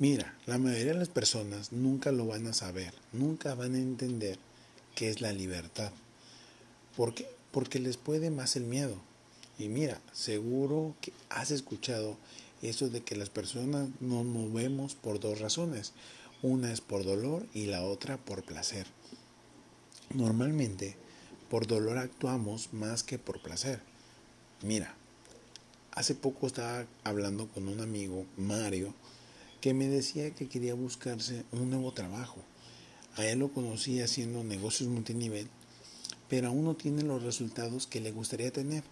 Mira, la mayoría de las personas nunca lo van a saber, nunca van a entender qué es la libertad. ¿Por qué? Porque les puede más el miedo. Y mira, seguro que has escuchado eso de que las personas no nos movemos por dos razones. Una es por dolor y la otra por placer. Normalmente, por dolor actuamos más que por placer. Mira, hace poco estaba hablando con un amigo, Mario, que me decía que quería buscarse un nuevo trabajo. A él lo conocí haciendo negocios multinivel, pero aún no tiene los resultados que le gustaría tener.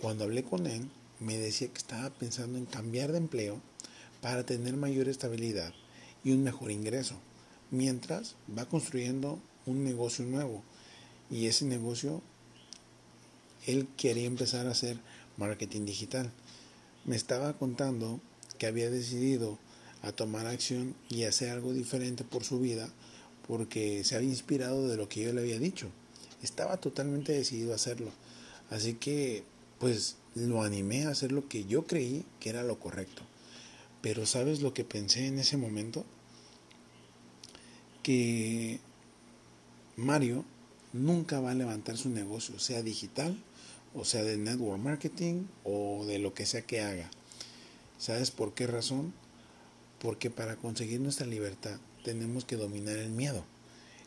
Cuando hablé con él, me decía que estaba pensando en cambiar de empleo para tener mayor estabilidad y un mejor ingreso, mientras va construyendo un negocio nuevo. Y ese negocio, él quería empezar a hacer marketing digital. Me estaba contando que había decidido a tomar acción y hacer algo diferente por su vida porque se había inspirado de lo que yo le había dicho. Estaba totalmente decidido a hacerlo. Así que pues lo animé a hacer lo que yo creí que era lo correcto. Pero ¿sabes lo que pensé en ese momento? Que Mario nunca va a levantar su negocio, sea digital o sea de network marketing o de lo que sea que haga. ¿Sabes por qué razón? Porque para conseguir nuestra libertad tenemos que dominar el miedo,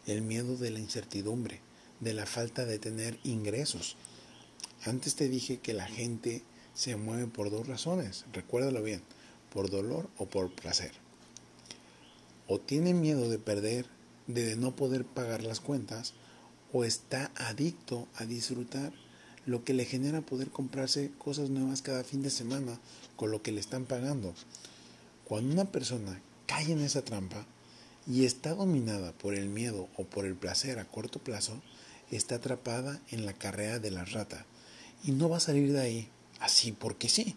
el miedo de la incertidumbre, de la falta de tener ingresos. Antes te dije que la gente se mueve por dos razones, recuérdalo bien, por dolor o por placer. O tiene miedo de perder, de no poder pagar las cuentas, o está adicto a disfrutar lo que le genera poder comprarse cosas nuevas cada fin de semana con lo que le están pagando. Cuando una persona cae en esa trampa y está dominada por el miedo o por el placer a corto plazo, está atrapada en la carrera de la rata y no va a salir de ahí así porque sí.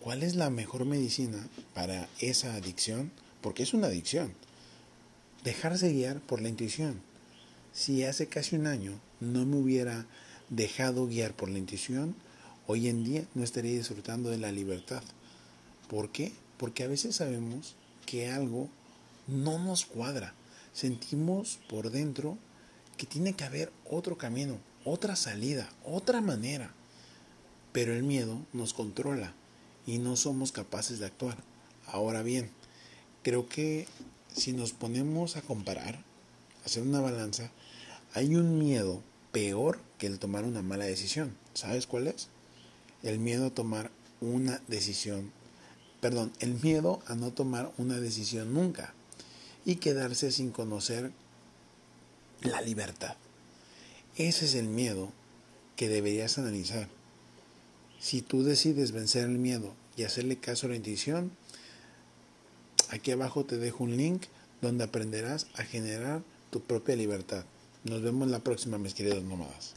¿Cuál es la mejor medicina para esa adicción? Porque es una adicción. Dejarse guiar por la intuición. Si hace casi un año no me hubiera dejado guiar por la intuición, hoy en día no estaría disfrutando de la libertad. ¿Por qué? Porque a veces sabemos que algo no nos cuadra. Sentimos por dentro que tiene que haber otro camino, otra salida, otra manera. Pero el miedo nos controla y no somos capaces de actuar. Ahora bien, creo que si nos ponemos a comparar, hacer una balanza, hay un miedo peor que el tomar una mala decisión. ¿Sabes cuál es? El miedo a tomar una decisión, perdón, el miedo a no tomar una decisión nunca y quedarse sin conocer la libertad. Ese es el miedo que deberías analizar. Si tú decides vencer el miedo y hacerle caso a la intuición, aquí abajo te dejo un link donde aprenderás a generar tu propia libertad. Nos vemos la próxima, mis queridos nómadas.